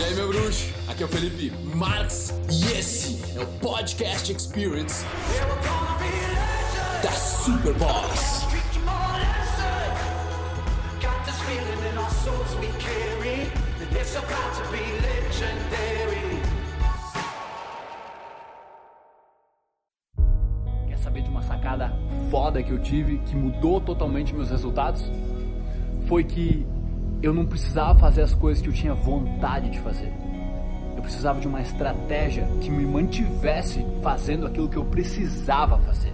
E aí, meu bruxo? Aqui é o Felipe Marx e esse é o Podcast Experience da Superboss. Quer saber de uma sacada foda que eu tive que mudou totalmente meus resultados? Foi que eu não precisava fazer as coisas que eu tinha vontade de fazer. Eu precisava de uma estratégia que me mantivesse fazendo aquilo que eu precisava fazer.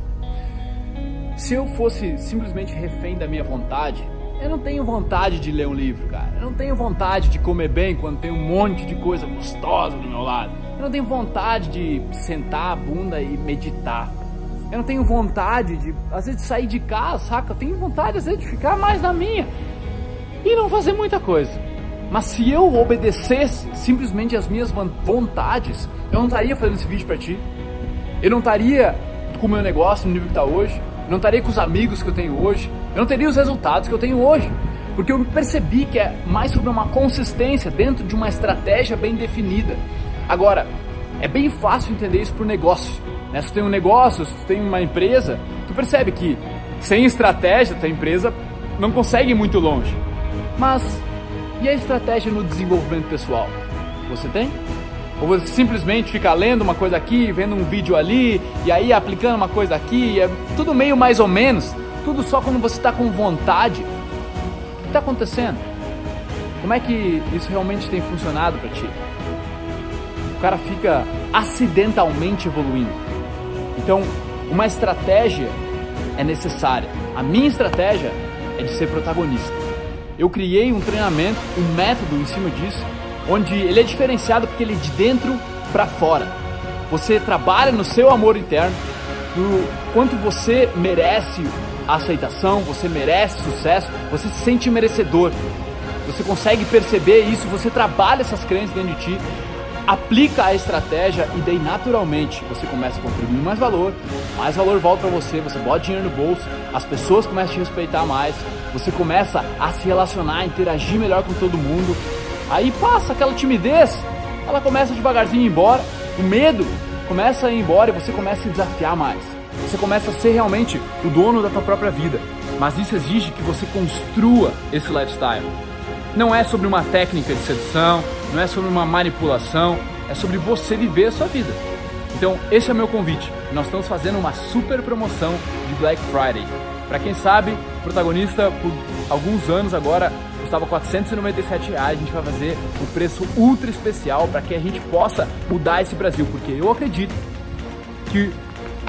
Se eu fosse simplesmente refém da minha vontade, eu não tenho vontade de ler um livro, cara. Eu não tenho vontade de comer bem quando tem um monte de coisa gostosa do meu lado. Eu não tenho vontade de sentar a bunda e meditar. Eu não tenho vontade de, às vezes, sair de casa, saca? Eu tenho vontade, às vezes, de ficar mais na minha e não fazer muita coisa. Mas se eu obedecesse simplesmente as minhas vontades, eu não estaria fazendo esse vídeo para ti. Eu não estaria com o meu negócio no nível que está hoje. Eu não estaria com os amigos que eu tenho hoje. Eu não teria os resultados que eu tenho hoje. Porque eu percebi que é mais sobre uma consistência dentro de uma estratégia bem definida. Agora, é bem fácil entender isso por negócio. Né? Se tu tem um negócio, se tu tem uma empresa, tu percebe que sem estratégia, tua empresa não consegue ir muito longe. Mas e a estratégia no desenvolvimento pessoal? Você tem? Ou você simplesmente fica lendo uma coisa aqui, vendo um vídeo ali, e aí aplicando uma coisa aqui, é tudo meio mais ou menos, tudo só quando você está com vontade. O que está acontecendo? Como é que isso realmente tem funcionado para ti? O cara fica acidentalmente evoluindo. Então, uma estratégia é necessária. A minha estratégia é de ser protagonista. Eu criei um treinamento, um método em cima disso, onde ele é diferenciado porque ele é de dentro para fora. Você trabalha no seu amor interno, no quanto você merece aceitação, você merece sucesso, você se sente merecedor. Você consegue perceber isso, você trabalha essas crenças dentro de ti, aplica a estratégia e daí naturalmente você começa a contribuir mais valor, mais valor volta para você, você bota dinheiro no bolso, as pessoas começam a te respeitar mais, você começa a se relacionar, interagir melhor com todo mundo. Aí passa aquela timidez, ela começa devagarzinho a ir embora, o medo começa a ir embora e você começa a se desafiar mais. Você começa a ser realmente o dono da tua própria vida. Mas isso exige que você construa esse lifestyle. Não é sobre uma técnica de sedução, não é sobre uma manipulação, é sobre você viver a sua vida. Então, esse é o meu convite. Nós estamos fazendo uma super promoção de Black Friday. Para quem sabe, protagonista por alguns anos agora custava 497 reais. A gente vai fazer o preço ultra especial para que a gente possa mudar esse Brasil, porque eu acredito que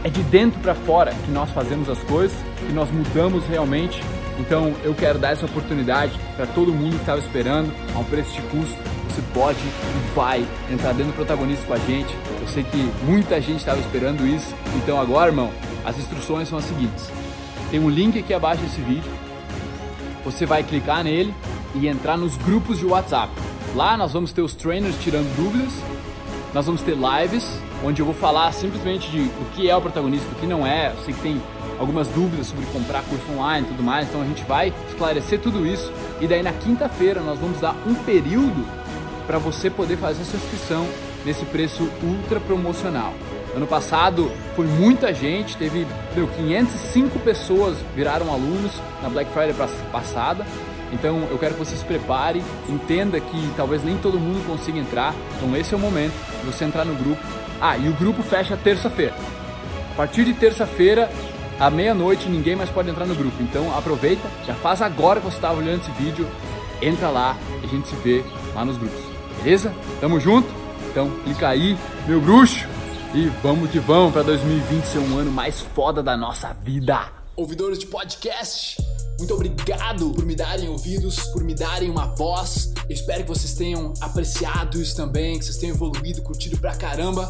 é de dentro para fora que nós fazemos as coisas, que nós mudamos realmente então eu quero dar essa oportunidade para todo mundo que estava esperando, a um preço de custo. Você pode e vai entrar dentro do protagonista com a gente. Eu sei que muita gente estava esperando isso. Então agora, irmão, as instruções são as seguintes. Tem um link aqui abaixo desse vídeo. Você vai clicar nele e entrar nos grupos de WhatsApp. Lá nós vamos ter os trainers tirando dúvidas. Nós vamos ter lives onde eu vou falar simplesmente de o que é o protagonista, o que não é. Eu sei que tem algumas dúvidas sobre comprar curso online e tudo mais, então a gente vai esclarecer tudo isso. E daí na quinta-feira nós vamos dar um período para você poder fazer sua inscrição nesse preço ultra promocional. Ano passado foi muita gente, teve meu, 505 pessoas viraram alunos na Black Friday passada. Então eu quero que você se prepare, entenda que talvez nem todo mundo consiga entrar. Então esse é o momento de você entrar no grupo. Ah, e o grupo fecha terça-feira. A partir de terça-feira à meia-noite ninguém mais pode entrar no grupo. Então aproveita, já faz agora que você está olhando esse vídeo, entra lá e a gente se vê lá nos grupos. Beleza? Tamo junto? Então clica aí, meu bruxo, e vamos que vamos para 2020 ser um ano mais foda da nossa vida. Ouvidores de podcast, muito obrigado por me darem ouvidos, por me darem uma voz. Eu espero que vocês tenham apreciado isso também, que vocês tenham evoluído, curtido pra caramba.